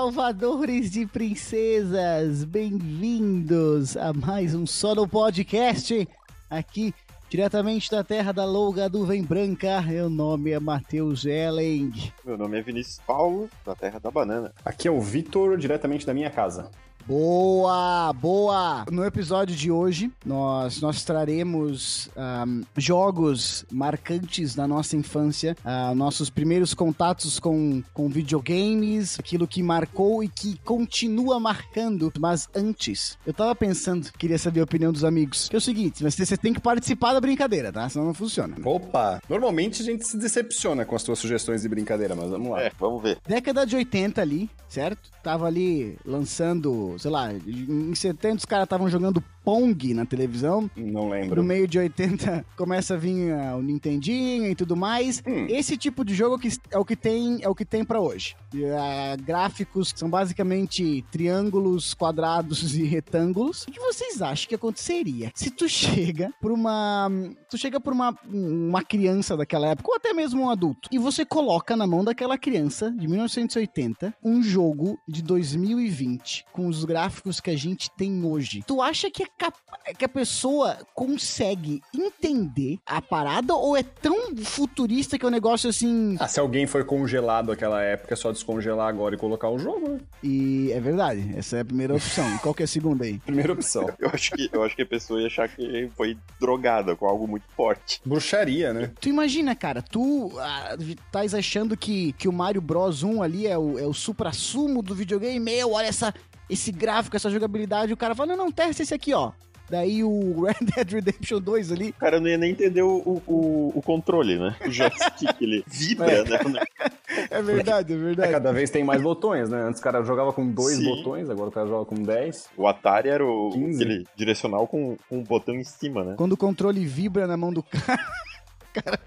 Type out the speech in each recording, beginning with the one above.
salvadores de princesas, bem-vindos a mais um Solo Podcast aqui diretamente da terra da louga nuvem branca. Meu nome é Matheus Ellen. Meu nome é Vinícius Paulo, da terra da banana. Aqui é o Vitor, diretamente da minha casa. Boa, boa! No episódio de hoje, nós, nós traremos um, jogos marcantes da nossa infância, uh, nossos primeiros contatos com, com videogames, aquilo que marcou e que continua marcando. Mas antes, eu tava pensando, queria saber a opinião dos amigos, que é o seguinte, você, você tem que participar da brincadeira, tá? Senão não funciona. Opa! Normalmente a gente se decepciona com as tuas sugestões de brincadeira, mas vamos lá. É, vamos ver. Década de 80 ali, certo? Tava ali lançando sei lá, em 70 os caras estavam jogando Pong na televisão. Não lembro. No meio de 80 começa a vir uh, o Nintendinho e tudo mais. Hum. Esse tipo de jogo que é o que tem, é o que tem para hoje. Uh, gráficos são basicamente triângulos, quadrados e retângulos. O que vocês acham que aconteceria se tu chega por uma, tu chega por uma uma criança daquela época ou até mesmo um adulto e você coloca na mão daquela criança de 1980 um jogo de 2020 com os gráficos que a gente tem hoje. Tu acha que, que a pessoa consegue entender a parada ou é tão futurista que é um negócio assim. Ah, se alguém foi congelado naquela época, é só descongelar agora e colocar o jogo, né? E é verdade, essa é a primeira opção. E qual que é a segunda aí? Primeira opção. eu, acho que, eu acho que a pessoa ia achar que foi drogada com algo muito forte. Bruxaria, né? Tu imagina, cara, tu ah, estás achando que, que o Mario Bros 1 ali é o, é o supra-sumo do videogame? Meu, olha essa esse gráfico, essa jogabilidade, o cara fala, não, não, testa esse aqui, ó. Daí o Red Dead Redemption 2 ali. O cara não ia nem entender o, o, o controle, né? O joystick, ele vibra, é. né? É verdade, é verdade. É, cada vez tem mais botões, né? Antes o cara jogava com dois Sim. botões, agora o cara joga com dez. O Atari era o aquele direcional com, com um botão em cima, né? Quando o controle vibra na mão do cara, o cara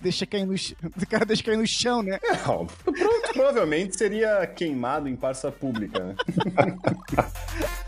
deixa cair no chão. O cara deixa cair no chão, né? É, ó, provavelmente seria queimado em praça pública, né?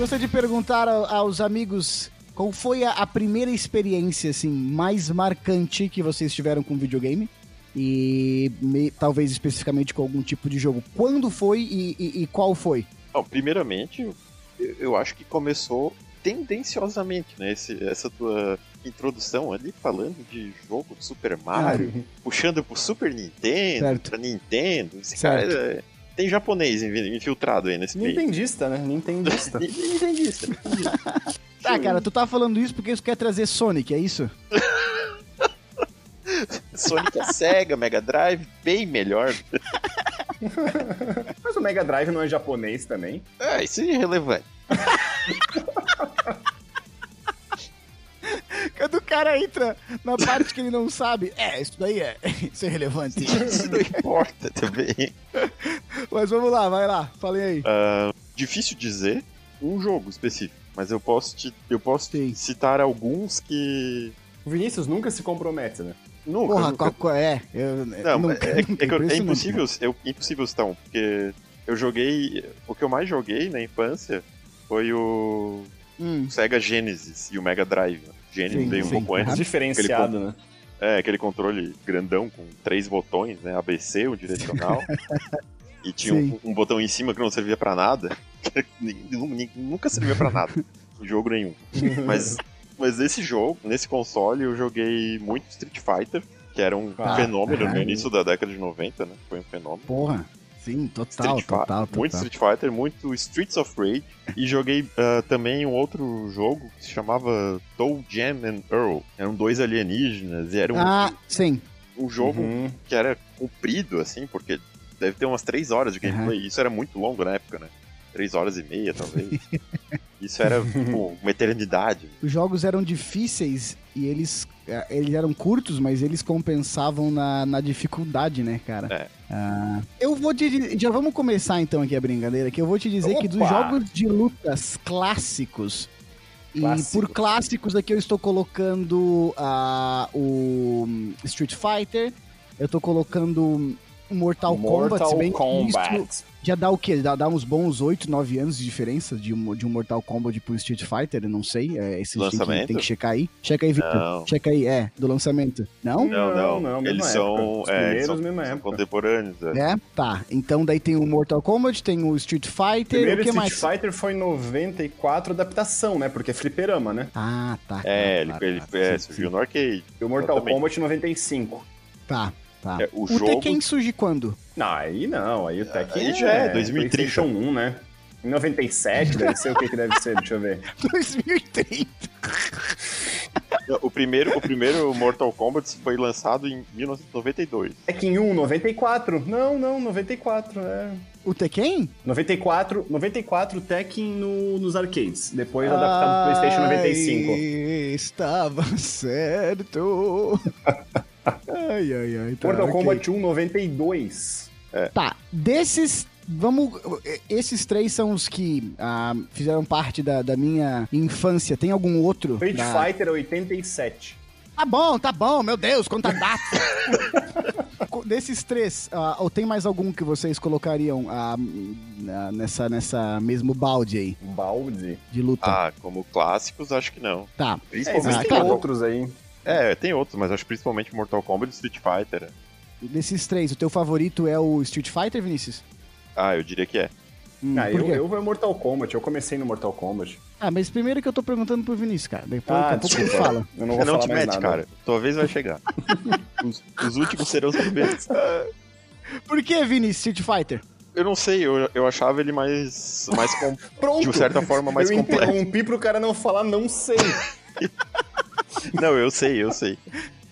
gostaria de perguntar aos amigos qual foi a, primeira experiência assim mais marcante que vocês tiveram com videogame e me, talvez especificamente com algum tipo de jogo. Quando foi e, e, e qual foi? Bom, primeiramente, eu, eu, acho que começou tendenciosamente, né? Esse, essa tua introdução ali falando de jogo Super Mario, ah, puxando pro Super Nintendo, certo. pra Nintendo. Esse certo. cara é tem japonês infiltrado aí nesse meio. Nintendista, né? Nintendista. Nintendista. tá, cara, tu tá falando isso porque tu quer trazer Sonic, é isso? Sonic é Sega, Mega Drive, bem melhor. Mas o Mega Drive não é japonês também? É, isso é irrelevante. Quando o cara entra na parte que ele não sabe, é, isso daí é, isso é relevante. Isso não importa também. Mas vamos lá, vai lá, falei aí. Uh, difícil dizer um jogo específico, mas eu posso, te, eu posso citar alguns que. O Vinícius nunca se compromete, né? Nunca. Porra, nunca... Qual, é? Eu, não, nunca, é, nunca, é, é, impossível, é impossível, então, porque eu joguei. O que eu mais joguei na infância foi o hum. Sega Genesis e o Mega Drive. Genesis veio um pouco antes. Diferenciado, né? É, aquele controle grandão com três botões, né? ABC, o direcional. e tinha um, um, botão em cima que não servia para nada. Nunca servia para nada. em jogo nenhum. mas, mas nesse jogo, nesse console, eu joguei muito Street Fighter, que era um ah, fenômeno no início da década de 90, né? Foi um fenômeno. Porra. Sim, total, Street total, total. Muito Street Fighter, muito Streets of Rage. e joguei uh, também um outro jogo que se chamava Toe Jam and Earl. Eram dois alienígenas e era um, ah, sim. um jogo uhum. que era comprido, assim, porque deve ter umas três horas de gameplay. Uhum. Isso era muito longo na época, né? Três horas e meia, talvez. Isso era tipo, uma eternidade. Os jogos eram difíceis e eles, é, eles eram curtos, mas eles compensavam na, na dificuldade, né, cara? É. Ah, eu vou te Já vamos começar então aqui a brincadeira, que eu vou te dizer Opa! que dos jogos de lutas clássicos E Clássicos. por clássicos aqui eu estou colocando ah, o Street Fighter, eu tô colocando o Mortal, Kombat, se bem que isso já dá o quê? Dá, dá uns bons 8, 9 anos de diferença de um, de um Mortal Kombat pro Street Fighter, eu não sei. É, esse gente tem que, Lançamento? tem que checar aí. Checa aí, Victor. Não. Checa aí, é, do lançamento. Não? Não, Não, não. eles época. são, Os é, primeiros, são, mesma são época. contemporâneos. É. É? Tá. Então daí tem o Mortal Kombat, tem o Street Fighter, Primeiro o que Street mais? Fighter foi em 94, adaptação, né? Porque é fliperama, né? Ah, tá. É, tá, ele, tá, ele tá, é, sim, surgiu sim. no arcade. E o Mortal. Kombat 95. Tá, tá. É, o o jogo- Tekken surge quando? Não, aí não, aí o Tekken Aí já é 2030. PlayStation 1, né? Em 97 deve ser o que que deve ser, deixa eu ver. 2030. O primeiro, o primeiro Mortal Kombat foi lançado em 1992. Tekken 1, 94. Não, não, 94, é. O Tekken? 94, 94 Tekken no, nos arcades. Depois adaptado pro PlayStation 95. Ai, Estava certo. ai, ai, ai. Tá, Mortal ok. Kombat 1, 92. Tá, desses. Vamos. Esses três são os que ah, fizeram parte da, da minha infância. Tem algum outro? Street da- Fighter 87. Tá bom, tá bom, meu Deus, quanta data! Desses três, ah, ou tem mais algum que vocês colocariam ah, nessa, nessa mesmo balde aí Balde. de luta? Ah, como clássicos, acho que não. Tá. É, Principalmente. Ah, existem claro. outros aí. É, tem outros, mas acho que principalmente Mortal Kombat e Street Fighter. Desses três, o teu favorito é o Street Fighter, Vinícius? Ah, eu diria que é. Hum, Ah, eu, eu vou Mortal Kombat. Eu comecei no Mortal Kombat. Ah, mas primeiro que eu tô perguntando pro Vinícius, cara. Depois Ah, daqui a pouco ele desculpa. fala. Eu não vou não falar te mais mete, nada. cara. Tua vez vai chegar. os, os últimos serão os primeiros. Por que, Vinícius, Street Fighter? Eu não sei, eu, eu achava ele mais, mais com- Pronto. de certa forma mais eu completo. interrompi pro cara não falar não sei. Não, eu sei, eu sei.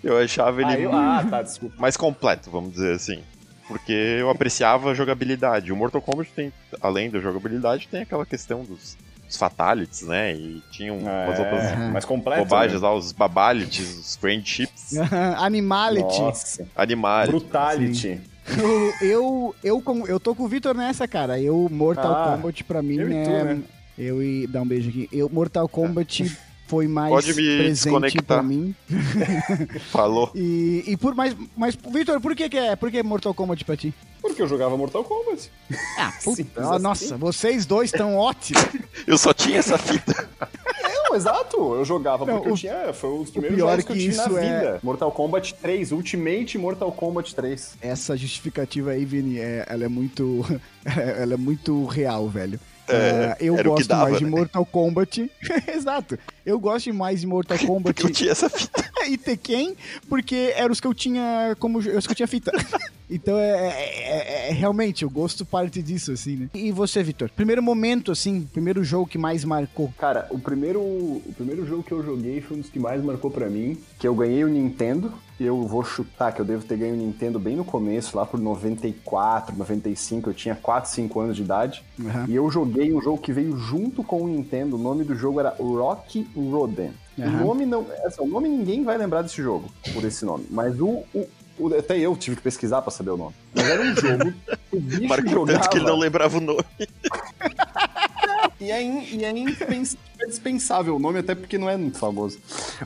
Eu achava ele Ah, eu- ah, tá, desculpa. mais completo, vamos dizer assim. Porque eu apreciava a jogabilidade. O Mortal Kombat tem, além da jogabilidade, tem aquela questão dos, dos fatalities, né? E tinham umas outras É, mais completo. bobagens né? lá, os babalities, os friendships, Animality. Nossa. animais. Brutality. Eu, eu, eu, eu tô com o Vitor nessa, cara. Eu, Mortal Ah, Kombat, pra mim, eu e é. tu, né? Eu e. Dá um beijo aqui. Eu, Mortal Kombat foi mais Pode me presente pra mim. Falou. E, e por mais. Mas, Vitor, por que, que é? Por que Mortal Kombat pra ti? Porque eu jogava Mortal Kombat. Ah, puta. Simples ah, assim. Nossa, vocês dois estão ótimos. Eu só tinha essa fita. Não, exato. Eu jogava Não, porque o- eu tinha. Foi um dos primeiros pior jogos é que eu que tinha na isso é- vida. Mortal Kombat 3, Ultimate Mortal Kombat 3. Essa justificativa aí, Vini, é- ela é muito. ela é muito real, velho. É, Ah, eu gosto dava, mais de né? Mortal Kombat. Exato. Eu gosto mais de Mortal Kombat eu tinha essa fita. e Tekken, porque eram os que eu tinha como os que eu tinha fita. então é, é- é- é- realmente eu gosto parte disso assim, né? E você, Vitor? Primeiro momento assim, primeiro jogo que mais marcou. Cara, o primeiro, o primeiro jogo que eu joguei foi um dos que mais marcou pra mim, que eu ganhei o Nintendo. E eu vou chutar que eu devo ter ganho o Nintendo bem no começo, lá por 94, 95, eu tinha 4, 5 anos de idade. Aham. E eu joguei um jogo que veio junto com o Nintendo. O nome do jogo era Rock Roden. Aham. O nome não. Assim, o nome ninguém vai lembrar desse jogo por esse nome. Mas o. o- o- até eu tive que pesquisar pra saber o nome. Mas era um jogo que o bicho Marcou jogava. tanto que ele não lembrava o nome. E é, in- e é indipens- é dispensável o nome, até porque não é muito famoso.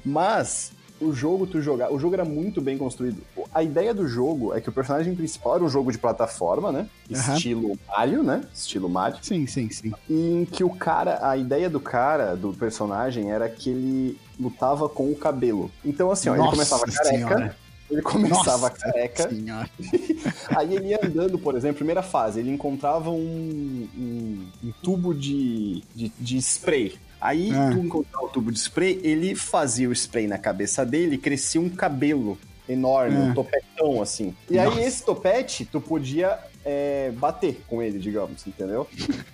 Mas o jogo tu jogar, o jogo era muito bem construído. A ideia do jogo é que o personagem principal era um jogo de plataforma, né? Aham. Estilo Mario, né? Estilo Mario. Sim, sim, sim. em que o cara, a ideia do cara, do personagem, era que ele lutava com o cabelo. Então, assim, ó, ele começava careca. Senhora. Ele começava Nossa careca, Senhora. aí ele ia andando, por exemplo, primeira fase, ele encontrava um, um- um tubo de, de, de spray. Aí Ah. tu encontrava o tubo de spray, ele fazia o spray na cabeça dele e crescia um cabelo enorme, Ah. um topetão assim. E aí Nossa. esse topete, tu podia é, bater com ele, digamos, entendeu?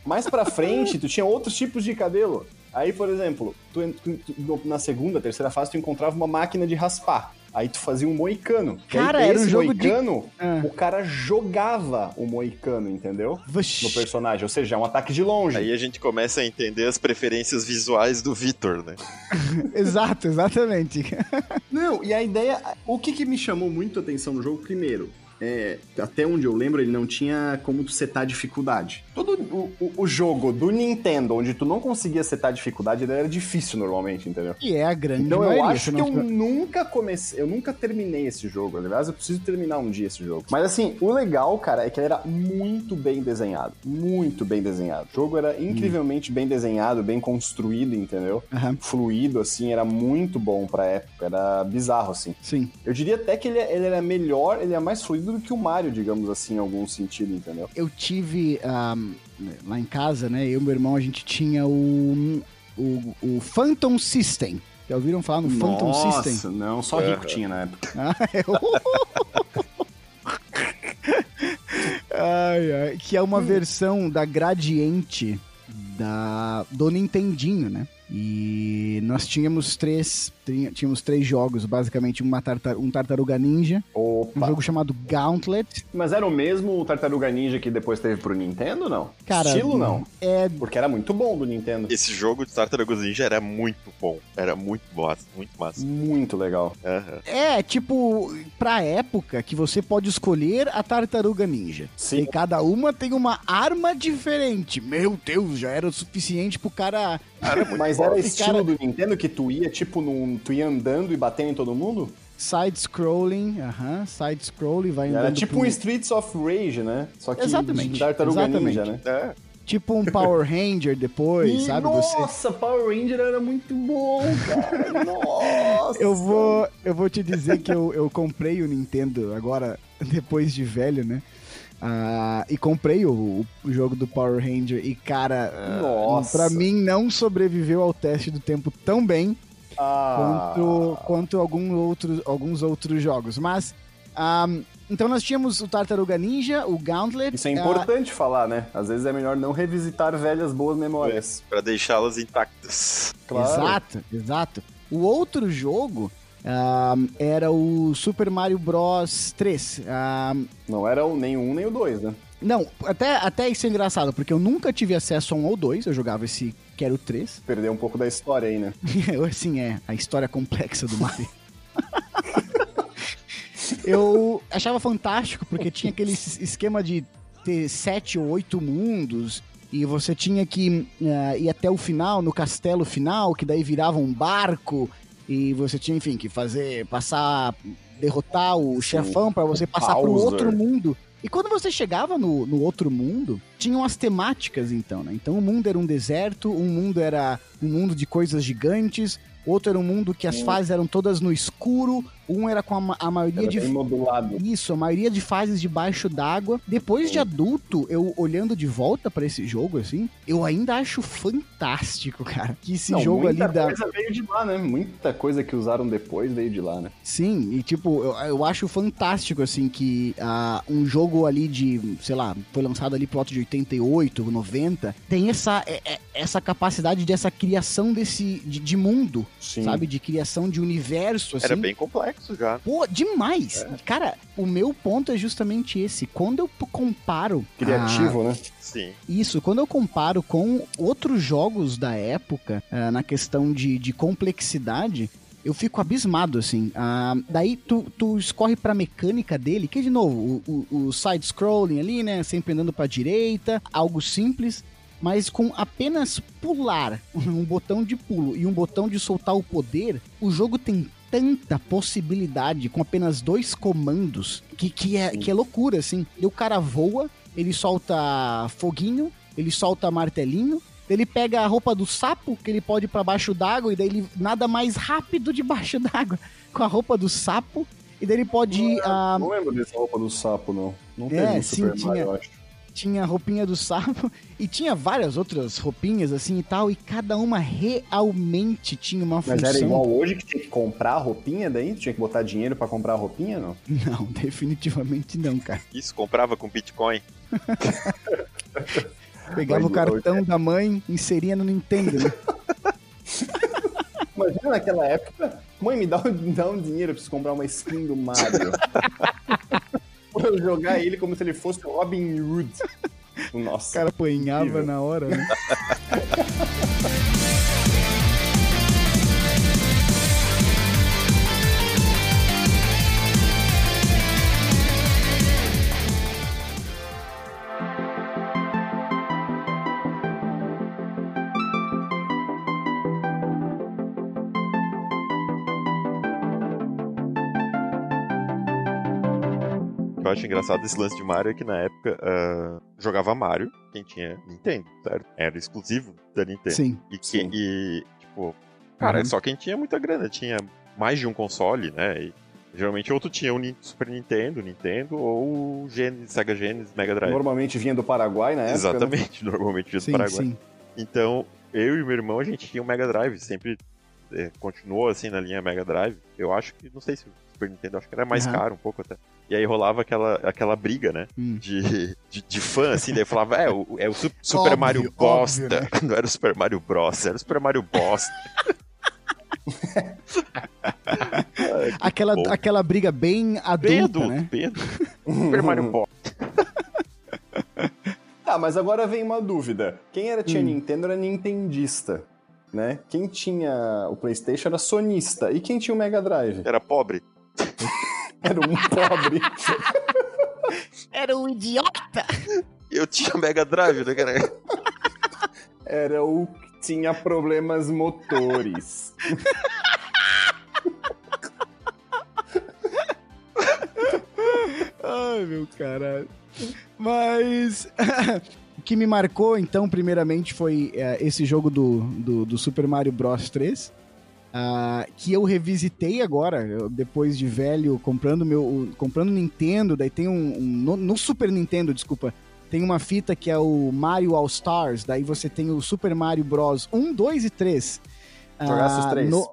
Mais pra frente, tu tinha outros tipos de cabelo. Aí, por exemplo, tu, tu- tu- na segunda, terceira fase, tu encontrava uma máquina de raspar. Aí tu fazia um moicano. Aí, Cara, era um esse jogo de- moicano, Ah. o cara jogava o moicano, entendeu? No personagem, ou seja, é um ataque de longe. Aí a gente começa a entender as preferências visuais do Vitor, né? Exato, exatamente. Não, e a ideia. O que, que me chamou muito a atenção no jogo, primeiro, é, até onde eu lembro, ele não tinha como tu setar dificuldade. Todo o, o, o, jogo do Nintendo, onde tu não conseguia setar dificuldade, ele era difícil normalmente, entendeu? E é a grande Então maioria, eu acho que não eu nunca comecei, eu nunca terminei esse jogo. Aliás, eu preciso terminar um dia esse jogo. Mas assim, o legal, cara, é que ele era muito bem desenhado. Muito bem desenhado. O jogo era incrivelmente bem desenhado, bem construído, entendeu? Aham. Fluido, assim, era muito bom pra época. Era bizarro, assim. Sim. Eu diria até que ele, ele era melhor, ele é mais fluido do que o Mario, digamos assim, em algum sentido, entendeu? Eu tive ahm, lá em casa, né? Eu e meu irmão, a gente tinha o, o, o Phantom System. Já ouviram falar no Phantom System? Nossa, não, só rico tinha na época. Ah, eu... ai, ai, que é uma versão da Gradiente da, do Nintendinho, né? E nós tínhamos três, tínhamos três jogos, basicamente uma tartar, um Tartaruga Ninja, um Opa. jogo chamado Gauntlet. Mas era o mesmo Tartaruga Ninja que depois teve pro Nintendo, não? Cara, Estilo, não. É, Porque era muito bom do Nintendo. Esse jogo de Tartarugas Ninja era muito bom. Era muito massa, muito massa. Muito legal. Aham. é tipo, pra época que você pode escolher a Tartaruga Ninja. Sim. E cada uma tem uma arma diferente. Meu Deus, já era o suficiente pro cara Mas era Esse estilo cara- do Nintendo que tu ia, tipo, num, tu ia andando e batendo em todo mundo? side-scrolling, aham, side-scrolling, vai andando Era tipo pro- um Streets of Rage, né? Só que Exatamente, de Tartaruga exatamente. Ninja, né? É, Tipo um Power Ranger depois, sabe? Você... Nossa, Power Ranger era muito bom, cara. Nossa. Eu vou, eu vou te dizer que eu, eu comprei o Nintendo agora, depois de velho, né? Ah, e comprei o, o jogo do Power Ranger e, cara, ah, Nossa. pra mim não sobreviveu ao teste do tempo tão bem Ah, quanto, quanto algum outro, alguns outros jogos. Mas, ah, então nós tínhamos o Tartaruga Ninja, o Gauntlet. Isso é importante falar, né? Às vezes é melhor não revisitar velhas boas memórias. pra deixá-las intactas. Claro. Exato, exato. O outro jogo ah, era o Super Mario Bros 3. Ah, Não era o nem o um nem o dois, né? não, até, até isso é engraçado, porque eu nunca tive acesso a um ou dois, eu jogava esse que era o 3. Perdeu um pouco da história aí, né? assim, é, a história complexa do Mario. eu achava fantástico, porque tinha aquele es- esquema de ter sete ou oito mundos, e você tinha que ah, ir até o final, no castelo final, que daí virava um barco, e você tinha, enfim, que fazer, passar, derrotar o chefão para você passar pro Bowser. outro mundo. E quando você chegava no, no outro mundo, tinham as temáticas então, né? Então o mundo era um deserto, um mundo era um mundo de coisas gigantes, outro era um mundo que as fases eram todas no escuro, um era com a, a maioria Era de modulado. isso, a maioria de fases debaixo d'água. Depois de adulto, eu olhando de volta pra esse jogo, assim, eu ainda acho fantástico, cara. Que esse Não, jogo ali muita da. coisa veio de lá, né? Muita coisa que usaram depois veio de lá, né? Sim, e tipo, eu, eu acho fantástico, assim, que ah, um jogo ali de, sei lá, foi lançado ali por volta de 88, 90, tem essa, é- é- essa capacidade dessa criação desse, de, de mundo, Sim. sabe? De criação de universo, assim. Era bem complexo já. Pô, demais! Cara, o meu ponto é justamente esse. Quando eu comparo. Criativo, né? Sim. isso, quando eu comparo com outros jogos da época, ah, na questão de, de complexidade. Eu fico abismado, assim. Ah, daí tu, tu escorre pra mecânica dele, que de novo, o, o, o side-scrolling ali, né? Sempre andando pra direita, algo simples, mas com apenas pular, um botão de pulo e um botão de soltar o poder, o jogo tem tanta possibilidade com apenas dois comandos que, que, é, que é loucura, assim. E o cara voa, ele solta foguinho, ele solta martelinho, ele pega a roupa do sapo, que ele pode ir pra baixo d'água, e daí ele nada mais rápido debaixo d'água com a roupa do sapo. E daí ele pode. Não, ah, não lembro dessa roupa do sapo, não. Não É, teve no Super. Mario, eu acho. Tinha a roupinha do sapo e tinha várias outras roupinhas assim e tal, e cada uma realmente tinha uma Mas função. era igual hoje que tinha que comprar a roupinha daí? Tinha que botar dinheiro pra comprar a roupinha, não? Não, definitivamente não, cara. Isso, comprava com Bitcoin. Pegava o Mas, cartão da mãe, inseria no Nintendo, né? Imagina naquela época, mãe, me dá, um- me dá um dinheiro, eu preciso comprar uma skin do Mario. Eu jogar ele como se ele fosse o Robin Hood. O Nossa. cara apanhava na hora, né? eu acho engraçado desse lance de Mario é que na época uh, jogava Mario quem tinha Nintendo, certo? Era exclusivo da Nintendo. Sim. E, que, Sim. e tipo, cara, Uhum. só quem tinha muita grana, tinha mais de um console, né? E, geralmente ou tu tinha o Super Nintendo, Nintendo, ou o Genesis, Sega Genesis, Mega Drive. Normalmente vinha do Paraguai né? Exatamente, normalmente vinha do Sim, Paraguai. sim. Então, eu e meu irmão, a gente tinha um Mega Drive, sempre é, continuou assim na linha Mega Drive. Eu acho que, não sei se o Super Nintendo, acho que era mais Aham. caro um pouco até. E aí rolava aquela, aquela briga, né? Hum. De, de, de fã, assim, daí falava, é, o, é o Su- Super Óbvio, Mario óbvio, Bosta. né? Não era o Super Mario Bros, era o Super Mario Bosta. Aquela, bom. aquela briga bem adulta, Bem adulto, né? bem adulto. Super Mario Bosta. Ah, mas agora vem uma dúvida. Quem era tinha Hum. Nintendo era nintendista, né? Quem tinha o PlayStation era sonista. E quem tinha o Mega Drive? Era pobre. Era um pobre. Era um idiota! Eu tinha Mega Drive, né, cara? Era o que tinha problemas motores. Ai, meu caralho. Mas o que me marcou, então, primeiramente, foi é, esse jogo do, do, do Super Mario Bros 3. Ah, que eu revisitei agora, eu, depois de velho, comprando meu. comprando Nintendo, daí tem um. um- no, no Super Nintendo, desculpa. Tem uma fita que é o Mario All Stars, daí você tem o Super Mario Bros 1, 2 e 3. Jogasse os Ah, três. no-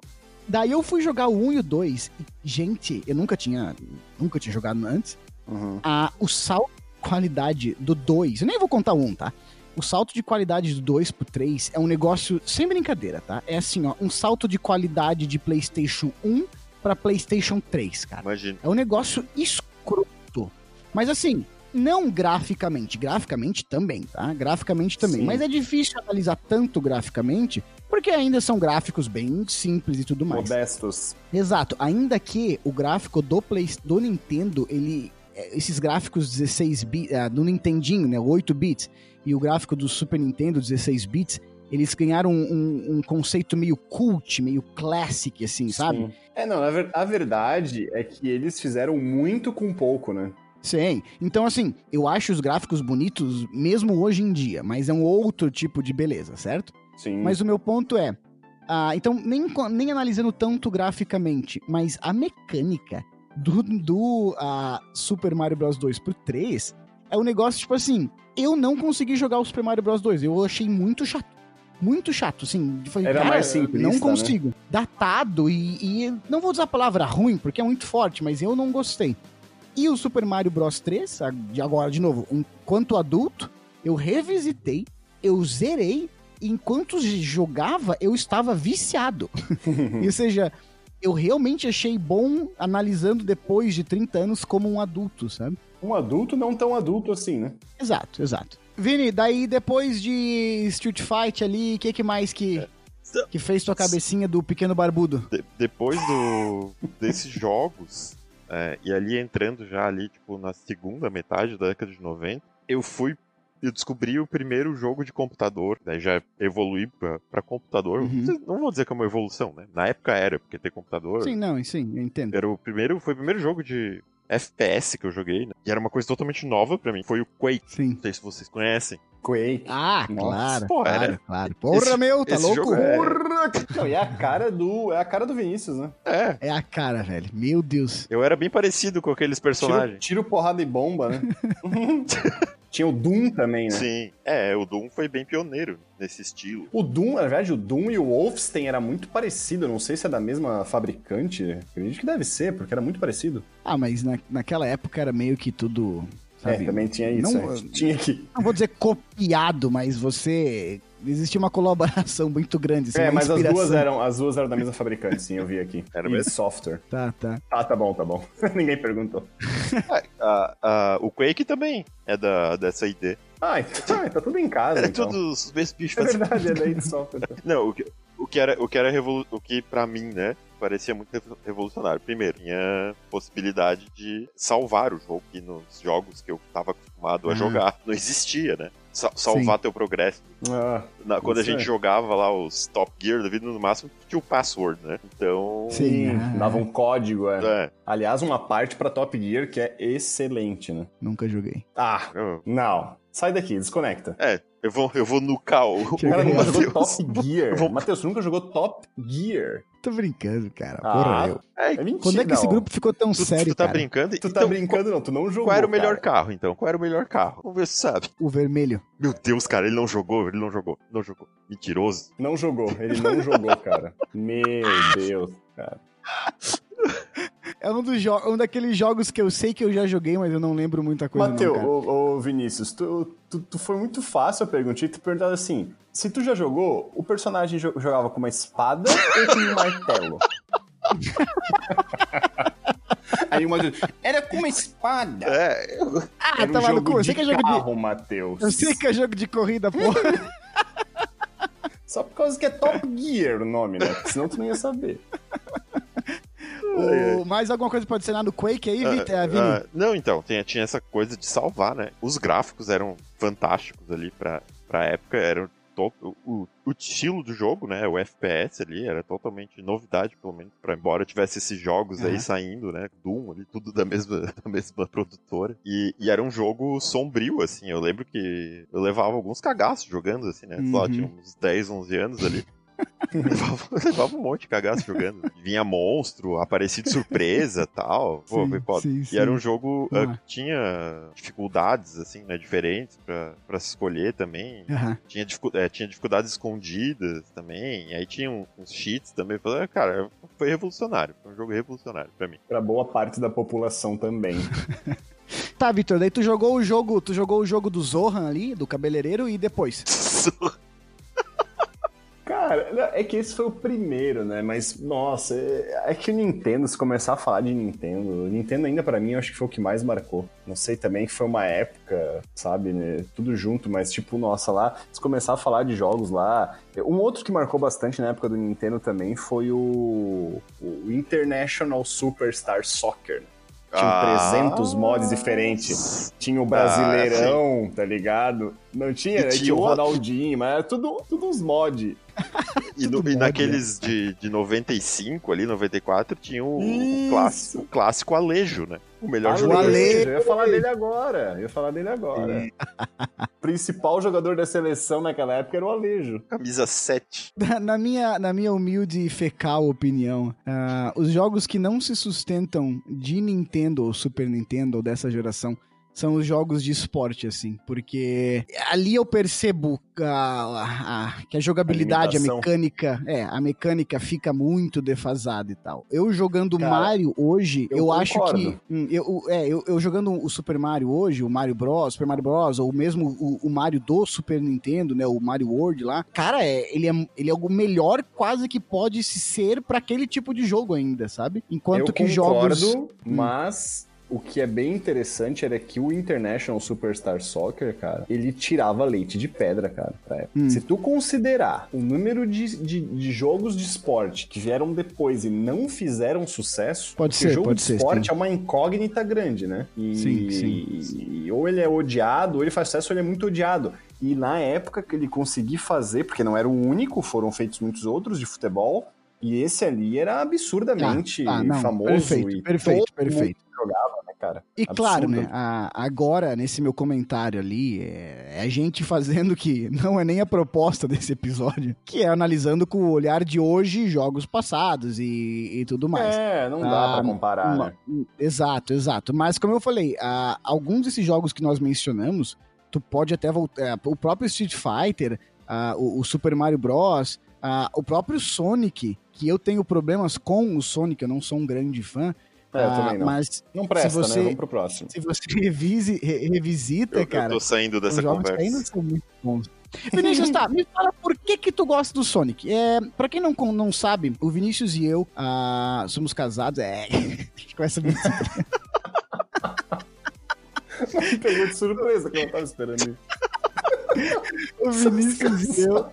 Daí eu fui jogar o 1 e o 2. E, gente, eu nunca tinha. Nunca tinha jogado antes Uhum. a, o salto de qualidade do 2, eu nem vou contar o 1, tá? O salto de qualidade do 2 pro 3 é um negócio sem brincadeira, tá? É assim, ó, um salto de qualidade de PlayStation 1 pra PlayStation 3, cara. Imagina. É um negócio escroto. Mas assim, não graficamente. Graficamente também, tá? Graficamente também. Sim. Mas é difícil analisar tanto graficamente, porque ainda são gráficos bem simples e tudo mais. Modestos. Exato, ainda que o gráfico do Play, do Nintendo, ele é, esses gráficos 16 bits, do Nintendinho, né, 8 bits, e o gráfico do Super Nintendo 16 bits, eles ganharam um, um- um conceito meio cult, meio classic assim, sabe? Sim. É, não, na ver- a verdade é que eles fizeram muito com pouco, né? Sim. Então assim, eu acho os gráficos bonitos mesmo hoje em dia, mas é um outro tipo de beleza, certo? Sim. Mas o meu ponto é. ah, então, nem, nem analisando tanto graficamente, mas a mecânica do, do ah, Super Mario Bros. 2 pro 3 é um negócio, tipo assim, eu não consegui jogar o Super Mario Bros. 2. Eu achei muito chato. Muito chato, assim. Era cara, mais simplista, Não né? consigo. Datado e, e. Não vou usar a palavra ruim, porque é muito forte, mas eu não gostei. E o Super Mario Bros 3, a- de agora, de novo, enquanto adulto, eu revisitei, eu zerei, e enquanto jogava, eu estava viciado. Ou seja, eu realmente achei bom analisando depois de 30 anos como um adulto, sabe? Um adulto não tão adulto assim, né? Exato, exato. Vini, daí depois de Street Fight ali, o que, que mais que, que fez tua cabecinha do pequeno barbudo? De- depois do, desses jogos, é, e ali entrando já ali, tipo, na segunda metade da década de 90, eu fui. Eu descobri o primeiro jogo de computador, daí já evolui pra, pra computador. Uhum. Não vou dizer que é uma evolução, né? Na época era, porque ter computador. Sim, não, sim, eu entendo. Era o primeiro, foi o primeiro jogo de FPS que eu joguei, né? E era uma coisa totalmente nova pra mim. Foi o Quake. Sim. Não sei se vocês conhecem. Quake. Ah, Nossa, claro, pô, claro, era- claro. Porra, esse- meu, tá louco? jogo é- Porra! Não, e é a cara do. É a cara do Vinícius, né? É, É a cara, velho. Meu Deus. eu era bem parecido com aqueles Tiro, personagens. tiro, porrada e bomba, né? Tinha o Doom também, né? Sim, é, o Doom foi bem pioneiro nesse estilo. O Doom, na verdade, o Doom e o Wolfenstein era muito parecido. Não sei se é da mesma fabricante. Acredito que deve ser, porque era muito parecido. Ah, mas na, naquela época era meio que tudo. Sabe? É, também tinha isso. Não- é. Tinha que. Não vou dizer copiado, mas você. Existia uma colaboração muito grande. assim, É, uma mas as duas, eram, as duas eram da mesma fabricante, sim, eu vi aqui. Era mesmo? software. Tá, tá. Ah, tá bom, tá bom. Ninguém perguntou. Ah, ah, o Quake também é da, dessa ID. Ah, então, tá tudo em casa, É então. tudo os mesmos bichos É verdade, é daí de software. Não, o que, o que era, o que era revolu... o que pra mim, né, parecia muito revo- revolucionário. Primeiro, tinha possibilidade de salvar o jogo, que nos jogos que eu tava acostumado a Ah. jogar não existia, né? sa- salvar teu progresso. Ah, Na- quando a gente é. jogava lá os Top Gear da vida, no máximo tinha o password, né? Então. sim, Sim, ah. dava um código, é. É, Aliás, uma parte pra Top Gear que é excelente, né? Nunca joguei. Ah, eu- não. Sai daqui, desconecta. é, eu vou, eu vou nucar o. Cara nunca jogou. Top Gear. Vou- Matheus, nunca jogou Top Gear. Tô brincando, cara. Ah, Porra, eu. É, É mentira. Quando é que esse grupo ficou tão tu, sério, tu tá cara? brincando? Tu tá Então, brincando, não. Tu não jogou, Qual era o melhor cara. carro, então? Qual era o melhor carro? Vamos ver se sabe. O vermelho. Meu Deus, cara, ele não jogou, ele não jogou, não jogou. Mentiroso. Não jogou. Ele não jogou, cara. Meu Deus, cara. É um, dos um daqueles jogos que eu sei que eu já joguei, mas eu não lembro muita coisa. Mateus, ô, ô, Vinícius, tu, tu, tu foi muito fácil a pergunta. E tu perguntado assim: se tu já jogou, o personagem jo- jogava com uma espada ou com um martelo? Aí uma era com uma espada. É, eu- Ah, Era um tá maluco. jogo Eu de sei que é jogo de. carro, Matheus. Eu sei que é jogo de corrida, porra. Só por causa que é Top Gear o nome, né? Porque Senão tu não ia saber. O- Mais alguma coisa pode ser nada do Quake aí, Vit- eh, Vini? Ah, não, então, tinha, tinha essa coisa de salvar, né? Os gráficos eram fantásticos ali pra, pra época, eram to- o, o estilo do jogo, né? O FPS ali era totalmente novidade, pelo menos, pra, embora tivesse esses jogos aí Aham. saindo, né? Doom ali, tudo da mesma, da mesma produtora. E, e era um jogo sombrio, assim. Eu lembro que eu levava alguns cagaços jogando, assim, né? Lá, Uhum. tinha uns 10, 11 anos ali. Levava, levava um monte de cagaço jogando. Vinha monstro, aparecia de surpresa tal. Pô, Sim, foi foda. sim, E era um jogo ah, Ah. que tinha dificuldades, assim, né? Diferentes pra, pra se escolher também. Tinha, dificu- é, tinha dificuldades escondidas também. E aí tinha um- uns cheats também. Falei, Cara, foi revolucionário. Foi um jogo revolucionário pra mim. Pra boa parte da população também. Tá, Vitor, daí tu jogou o jogo, tu jogou o jogo do Zohan ali, do cabeleireiro, e depois? Cara, é que esse foi o primeiro, né? Mas, nossa, é é que o Nintendo, se começar a falar de Nintendo, o Nintendo ainda pra mim, eu acho que foi o que mais marcou. Não sei também que foi uma época, sabe, né? Tudo junto, mas tipo, nossa, lá, se começar a falar de jogos lá. Um outro que marcou bastante na época do Nintendo também foi o, o International Superstar Soccer. Tinha Ah. 300 mods diferentes. Tinha o Brasileirão, tá ligado? Não tinha, E Aí tinha tinha o Ronaldinho, mas era tudo, tudo uns mods. E, no- Tudo e mod, naqueles de, de 95 ali, 94, tinha o, o clássico, o clássico Alejo, né? O melhor Ah, jogador. Alejo, Eu ia falar dele agora. Eu ia falar dele agora. O principal jogador da seleção naquela época era o Alejo. Camisa 7. Na- minha, na minha humilde e fecal opinião, ah, os jogos que não se sustentam de Nintendo ou Super Nintendo ou dessa geração são os jogos de esporte, assim. Porque ali eu percebo a- a- que a jogabilidade, a, mecânica, é, a mecânica fica muito defasada e tal. Eu jogando Cara, Mario hoje, eu, eu acho que. hum, eu, é, eu, eu jogando o Super Mario hoje, o Mario Bros, Super Mario Bros, ou mesmo o, o Mario do Super Nintendo, né? O Mario World lá. Cara, é, ele, é, ele é o melhor quase que pode se ser pra aquele tipo de jogo ainda, sabe? Enquanto eu que concordo, jogos. mas o que é bem interessante era que o International Superstar Soccer, cara, ele tirava leite de pedra, cara. pra época. Hum. Se tu considerar o número de, de, de jogos de esporte que vieram depois e não fizeram sucesso, Pode ser, jogo pode de ser, esporte sim. é uma incógnita grande, né? E, Sim, sim, e ou ele é odiado, ou ele faz sucesso, ou ele é muito odiado. E na época que ele conseguiu fazer, porque não era o único, foram feitos muitos outros de futebol, e esse ali era absurdamente Ah, ah, não, famoso perfeito, e perfeito, perfeito. Jogava, né, cara? E Absurdo. claro, né? a- agora, nesse meu comentário ali, é, é a gente fazendo que não é nem a proposta desse episódio, que é analisando com o olhar de hoje jogos passados e, e tudo mais. É, não dá Ah, pra comparar, né? Exato, exato. Mas como eu falei, ah, alguns desses jogos que nós mencionamos, tu pode até voltar. o próprio Street Fighter, ah, o, o Super Mario Bros., ah, o próprio Sonic, que eu tenho problemas com o Sonic, eu não sou um grande fã. É, eu ah, também não. Mas Não presta, você- né? Vamos pro próximo. se você revise, re- revisita, Eu, eu cara, tô saindo dessa conversa. ainda são muito bons. Vinícius, tá, me fala por que que tu gosta do Sonic. É, pra quem não, não sabe, o Vinícius e eu ah, somos casados, é... com essa Me pegou de surpresa que eu não tava esperando isso. O Vinícius e eu...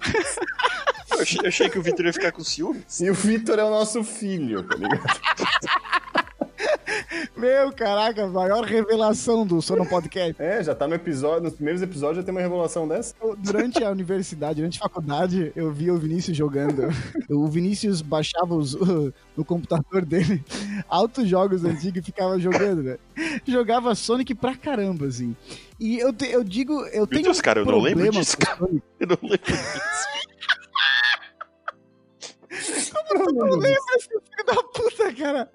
Eu achei, eu achei que o Victor ia ficar com ciúmes. E o Vitor é o nosso filho, tá ligado? Meu caraca, maior revelação do Sono Podcast. É, já tá no episódio, nos primeiros episódios já tem uma revelação dessa. Durante a universidade, durante a faculdade, eu via o Vinícius jogando. O Vinícius baixava os, no computador dele altos jogos antigos e ficava jogando, né? Jogava Sonic pra caramba, assim. E eu, te, eu digo, eu Meu tenho Deus, cara, eu um não lembro problema disso, cara. Eu não lembro disso. Tu não lembra, seu filho da puta, cara?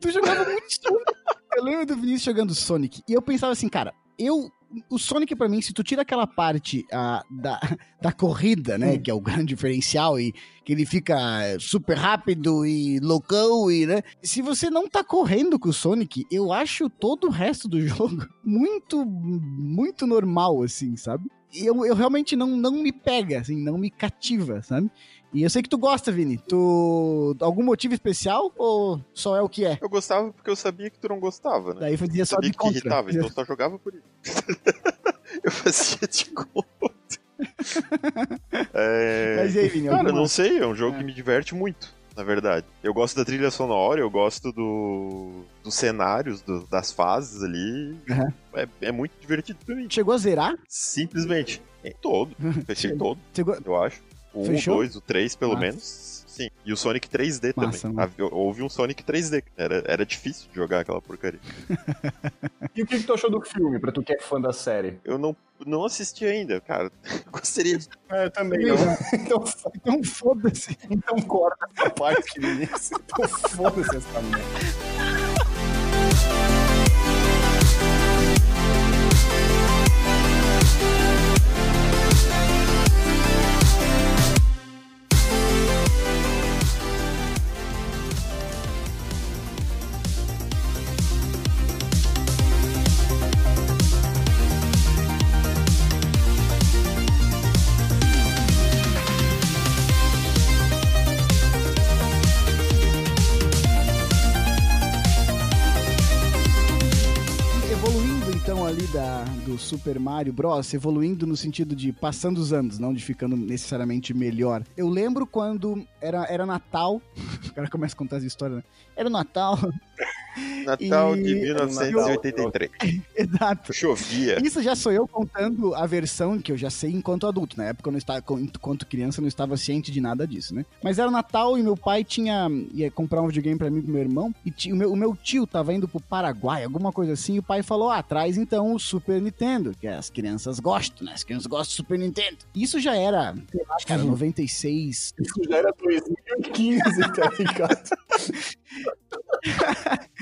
Tu jogava muito Sonic. Eu lembro do Vinícius jogando Sonic. E eu pensava assim, cara, eu. O Sonic, pra mim, se tu tira aquela parte ah, da, da corrida, né? Que é o grande diferencial, e que ele fica super rápido e loucão, e, né? Se você não tá correndo com o Sonic, eu acho todo o resto do jogo muito, muito normal, assim, sabe? E eu, eu realmente não, não me pega, assim, não me cativa, sabe? E eu sei que tu gosta, Vini. Tu. Algum motivo especial ou só é o que é? Eu gostava porque eu sabia que tu não gostava, né? Daí fazia Eu só sabia de que irritava, contra. então eu só jogava por isso. eu fazia de conta. É... Mas e aí, Vini? Cara, alguma- não sei, é um jogo É. que me diverte muito, na verdade. Eu gosto da trilha sonora, eu gosto do, dos cenários, do- das fases ali. Uhum. É, é muito divertido pra mim. Chegou a zerar? Simplesmente. É todo. Fechei todo, eu acho. O 1, o Fechou? 2, o 3, pelo Massa. menos. Sim. E o Sonic 3D Massa, também. mano. Havia- Houve um Sonic 3D. Era, era difícil de jogar aquela porcaria. E o que, que tu achou do filme, pra tu que é fã da série? Eu não, não assisti ainda, cara. Gostaria de. É, também não. Então, Então foda-se. então corta essa parte, Vinícius. Então foda-se essa merda. Do Super Mario Bros, evoluindo no sentido de passando os anos, não de ficando necessariamente melhor. Eu lembro quando era, era Natal, o cara começa a contar as histórias, né? Era Natal, Natal de E- 1983. exato. Chovia. Isso já sou eu contando a versão que eu já sei enquanto adulto. Na época eu não estava, enquanto criança, eu não estava ciente de nada disso, né? Mas era Natal e meu pai tinha ia comprar um videogame pra mim e pro meu irmão. E o, meu, o meu tio tava indo pro Paraguai, alguma coisa assim. E o pai falou: Ah, traz então o Super Nintendo, que as crianças gostam, né? As crianças gostam do Super Nintendo. Isso já era, sei lá, cara, 96. Isso já era 2015, tá ligado?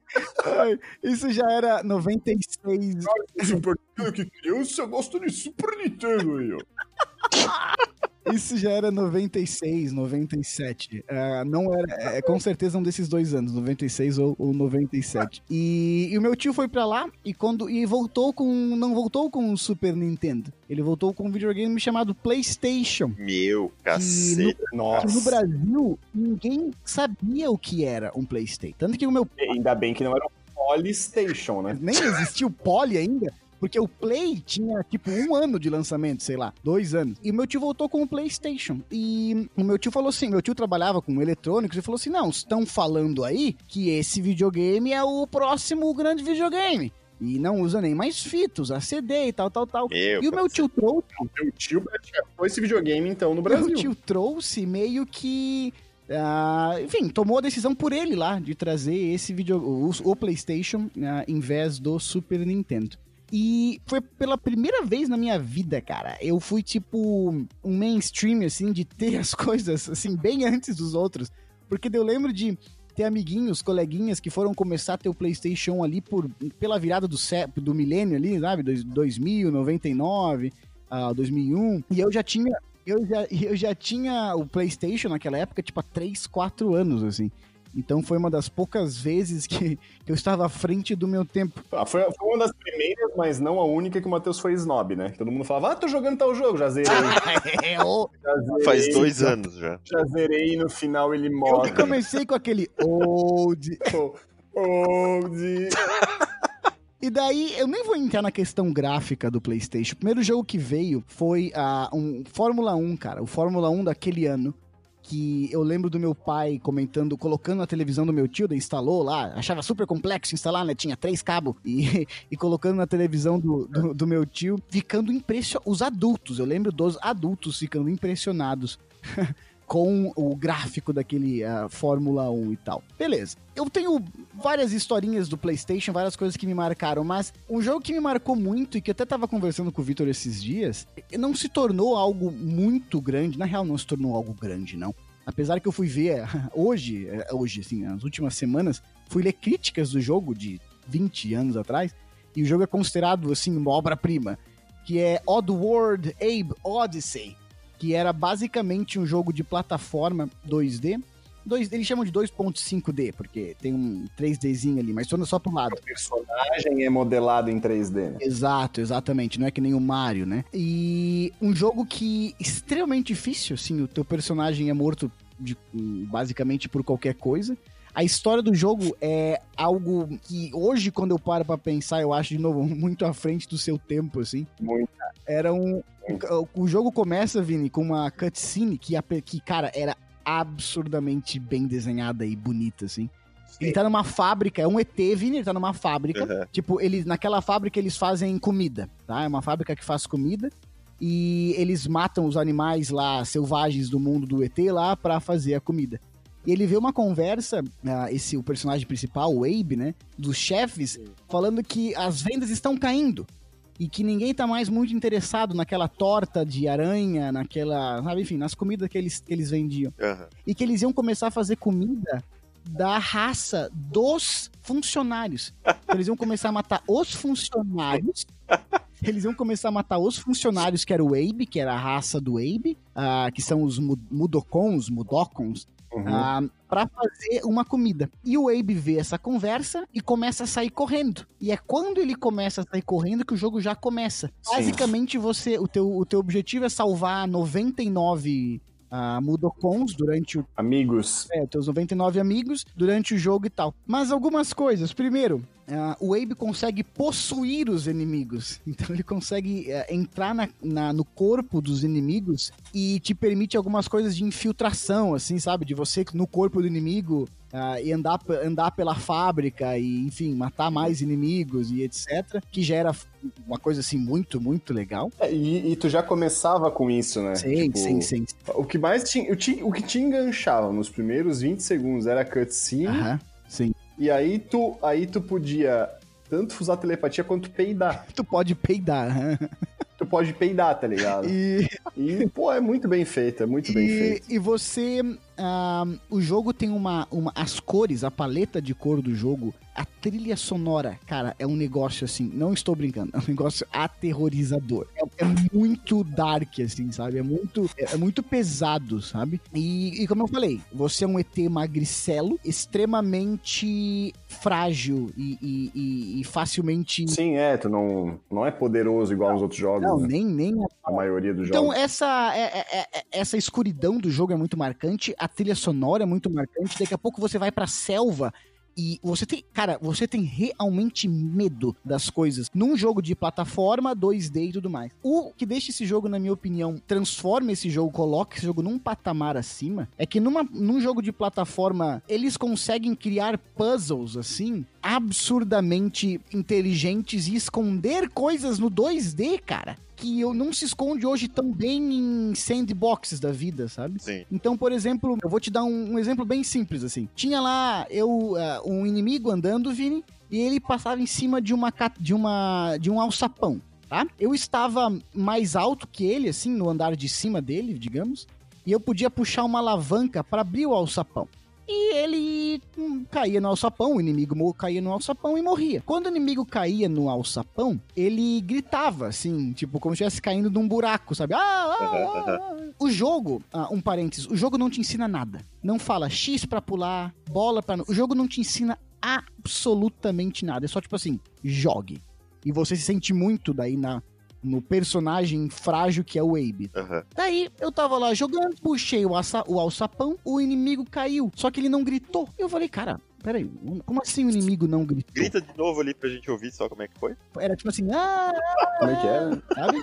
Ai, Isso já era 96. Super Nintendo, que criança gosta de Super Nintendo aí, ó. Isso já era 96, 97. Ah, não era. É, com certeza um desses dois anos, 96 ou, ou 97. E, e o meu tio foi pra lá e quando e voltou com. Não voltou com o Super Nintendo. Ele voltou com um videogame chamado PlayStation. Meu cacete. Que Nossa. no Brasil, ninguém sabia o que era um PlayStation. Tanto que o meu. Ainda bem que não era um Polystation, né? Nem existia o Poly ainda. Porque o Play tinha, tipo, um ano de lançamento, sei lá, dois anos. E o meu tio voltou com o PlayStation. E o meu tio falou assim: meu tio trabalhava com eletrônicos e falou assim: não, estão falando aí que esse videogame é o próximo grande videogame. E não usa nem mais fita, usa CD e tal, tal, tal. Meu E o meu tio trouxe, Meu tio praticou esse videogame, então, no meu Brasil. tio trouxe meio que. Ah, enfim, tomou a decisão por ele lá de trazer esse vídeo, o, o PlayStation, ah, em vez do Super Nintendo. E foi pela primeira vez na minha vida, cara. Eu fui tipo um mainstream, assim, de ter as coisas, assim, bem antes dos outros. Porque eu lembro de ter amiguinhos, coleguinhas que foram começar a ter o PlayStation ali por, pela virada do, do milênio ali, sabe? Dois- 2000, 99, ah, 2001. E eu já tinha. Eu já, eu já tinha o PlayStation naquela época, tipo, há 3, 4 anos, assim. Então foi uma das poucas vezes que, que eu estava à frente do meu tempo. Ah, foi, foi uma das primeiras, mas não a única que o Matheus foi snob, né? Todo mundo falava, ah, tô jogando tal jogo, já zerei. É, Já zerei Faz dois anos já. Já zerei e no final ele eu morre. que comecei com aquele old. Old. E daí, eu nem vou entrar na questão gráfica do PlayStation. O primeiro jogo que veio foi ah, um Fórmula 1, cara. O Fórmula 1 daquele ano. que eu lembro do meu pai comentando, colocando na televisão do meu tio, daí instalou lá, achava super complexo instalar, né? Tinha três cabos, e, e colocando na televisão do, do, do meu tio, ficando impressionado. Os adultos, eu lembro dos adultos ficando impressionados. com o gráfico daquele uh, Fórmula 1 e tal. Beleza. Eu tenho várias historinhas do PlayStation, várias coisas que me marcaram, mas um jogo que me marcou muito e que eu até tava conversando com o Victor esses dias, não se tornou algo muito grande. Na real, não se tornou algo grande, não. Apesar que eu fui ver hoje, é, hoje, assim, nas últimas semanas, fui ler críticas do jogo de 20 anos atrás, e o jogo é considerado, assim, uma obra-prima, que é Oddworld Abe Odyssey que era basicamente um jogo de plataforma 2D. 2, eles chamam de 2.5D, porque tem um 3Dzinho ali, mas torna só pro lado. O personagem é modelado em 3D, né? Exato, exatamente. Não é que nem o Mario, né? E um jogo que extremamente difícil, assim, o teu personagem é morto de, basicamente por qualquer coisa. A história do jogo é algo que hoje, quando eu paro pra pensar, eu acho, de novo, muito à frente do seu tempo, assim. Muito. Era um, o, o jogo começa, Vini, com uma cutscene que, que, cara, era absurdamente bem desenhada e bonita, assim. Sim. Ele tá numa fábrica, é um ET, Vini, ele tá numa fábrica. Uhum. Tipo, eles, naquela fábrica eles fazem comida, tá? É uma fábrica que faz comida. E eles matam os animais lá, selvagens do mundo do ET lá, pra fazer a comida. E ele vê uma conversa, uh, esse o personagem principal, o Abe, né? Dos chefes, falando que as vendas estão caindo e que ninguém tá mais muito interessado naquela torta de aranha, naquela, sabe, enfim, nas comidas que eles, que eles vendiam. Uhum. E que eles iam começar a fazer comida da raça dos funcionários. Eles iam começar a matar os funcionários. Eles iam começar a matar os funcionários, que era o Abe, que era a raça do Abe, uh, que são os Mudokons, Mudokons, uhum. uh, para fazer uma comida. E o Abe vê essa conversa e começa a sair correndo. E é quando ele começa a sair correndo que o jogo já começa. Sim. Basicamente, você, o teu, o teu objetivo é salvar 99 uh, Mudokons durante o. Amigos. É, teus 99 amigos durante o jogo e tal. Mas algumas coisas. Primeiro, Uh, o Abe consegue possuir os inimigos. Então ele consegue uh, entrar na, na, no corpo dos inimigos e te permite algumas coisas de infiltração, assim, sabe? De você no corpo do inimigo uh, e andar, andar pela fábrica e, enfim, matar mais inimigos e etc. Que gera uma coisa, assim, muito, muito legal. É, e, e, tu já começava com isso, né? Sim, tipo, sim, sim. O que mais te, o, que te enganchava nos primeiros 20 segundos era a cutscene. Aham, sim. E aí tu, aí tu podia tanto usar telepatia quanto peidar. Tu pode peidar, né? Tu pode peidar, tá ligado? E, e pô, é muito bem feito, é muito e, bem feito. E você. Uh, o jogo tem uma, uma. As cores, a paleta de cor do jogo a trilha sonora, cara, é um negócio assim, não estou brincando, é um negócio aterrorizador. É, é muito dark, assim, sabe? É muito, é, é muito pesado, sabe? E, e, como eu falei, você é um ET magricelo, extremamente frágil e, e, e, facilmente. Sim, é, tu não, não é poderoso igual aos outros jogos. Não, né? nem, nem a... a maioria dos então, jogos. Então, essa, é, é, é, essa escuridão do jogo é muito marcante, a trilha sonora é muito marcante. Daqui a pouco você vai pra selva e você tem, cara, você tem realmente medo das coisas num jogo de plataforma, 2D e tudo mais. O que deixa esse jogo, na minha opinião, transforma esse jogo, coloca esse jogo num patamar acima, é que numa, num jogo de plataforma, eles conseguem criar puzzles assim, absurdamente inteligentes e esconder coisas no 2D, cara que eu não se esconde hoje tão bem em sandboxes da vida, sabe? Sim. Então, por exemplo, eu vou te dar um, um exemplo bem simples, assim. Tinha lá eu uh, um inimigo andando, Vini, e ele passava em cima de uma de uma de um alçapão, tá? Eu estava mais alto que ele, assim, no andar de cima dele, digamos, e eu podia puxar uma alavanca para abrir o alçapão e ele hum, caía no alçapão, o inimigo caía no alçapão e morria. Quando o inimigo caía no alçapão, ele gritava, assim, tipo, como se estivesse caindo de um buraco, sabe? Ah, ah, ah, ah. O jogo, ah, um parênteses, o jogo não te ensina nada. Não fala X pra pular, bola pra... O jogo não te ensina absolutamente nada. É só tipo assim, jogue. E você se sente muito daí na, no personagem frágil que é o Abe. Uhum. Daí eu tava lá jogando, puxei o, alça, o alçapão, o inimigo caiu. Só que ele não gritou. Eu falei, cara, Peraí, como assim o inimigo não gritou? Grita de novo ali pra gente ouvir só como é que foi. Era tipo assim, ah, como é que é? Sabe?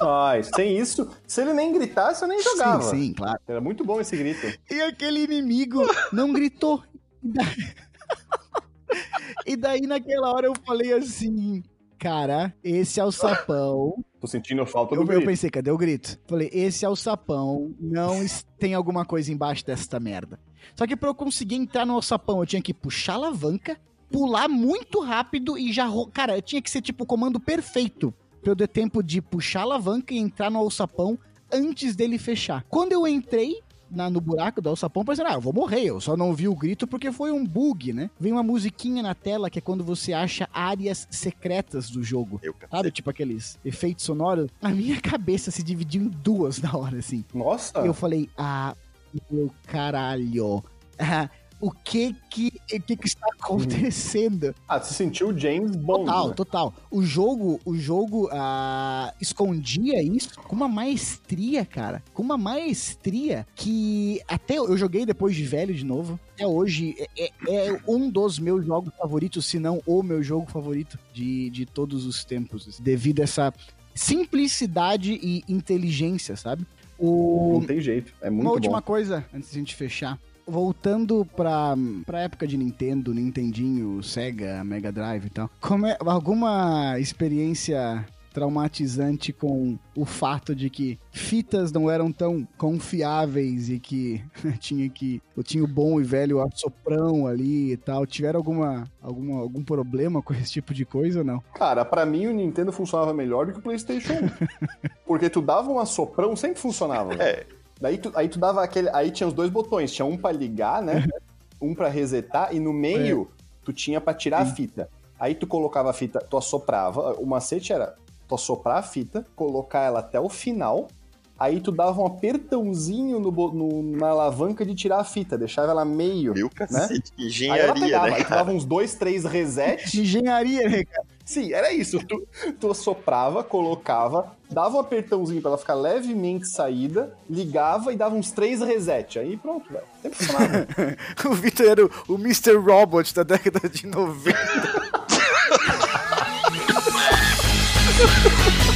Ai, sem isso, se ele nem gritasse, eu nem jogava. Sim, sim, claro. Era muito bom esse grito. E aquele inimigo não gritou. E daí... e daí, naquela hora, eu falei assim: Cara, esse é o sapão. Tô sentindo falta Eu, do eu grito. pensei, cadê o grito? Falei, esse é o sapão, não tem alguma coisa embaixo desta merda. Só que pra eu conseguir entrar no alçapão, eu tinha que puxar a alavanca, pular muito rápido e já. Cara, eu tinha que ser tipo o comando perfeito pra eu ter tempo de puxar a alavanca e entrar no alçapão antes dele fechar. Quando eu entrei. Na- no buraco do alçapão, pensando, ah, eu vou morrer, eu só não vi o grito porque foi um bug, né? Vem uma musiquinha na tela que é quando você acha áreas secretas do jogo. Eu Sabe, tipo aqueles efeitos sonoros? A minha cabeça se dividiu em duas na hora, assim. Nossa, E eu falei, ah, meu caralho. O que que, o que que está acontecendo? ah, você sentiu o James Bond. Total, né? total. O jogo, o jogo ah, escondia isso com uma maestria, cara. Com uma maestria que até eu joguei depois de velho de novo. Até hoje é, é- é um dos meus jogos favoritos, se não o meu jogo favorito de, de todos os tempos. Devido a essa simplicidade e inteligência, sabe? O, Não tem jeito. É muito uma bom. última coisa, antes de a gente fechar. Voltando pra, pra época de Nintendo, Nintendinho, Sega, Mega Drive e tal. Como é, alguma experiência traumatizante com o fato de que fitas não eram tão confiáveis e que tinha que eu tinha o bom e velho assoprão ali e tal. Tiveram alguma, alguma algum problema com esse tipo de coisa ou não? Cara, pra mim o Nintendo funcionava melhor do que o PlayStation 1. Porque tu dava um assoprão, sempre funcionava. É, Daí tu, aí tu dava aquele. Aí tinha os dois botões. Tinha um pra ligar, né? um pra resetar, e no meio tu tinha pra tirar a fita. Aí tu colocava a fita, tu assoprava. O macete era tu assoprar a fita, colocar ela até o final. Aí tu dava um apertãozinho no, no- na alavanca de tirar a fita, deixava ela meio. meu cacete. Aí ela Engenharia, pegava, né, aí tu cara? dava uns dois, três reset. Engenharia, né, cara? Sim, era isso. Tu, tu assoprava, colocava, dava um apertãozinho pra ela ficar levemente saída, ligava e dava uns três reset. Aí pronto, velho. Sempre funcionava. O Victor era o, o Mr. Robot da década de 90.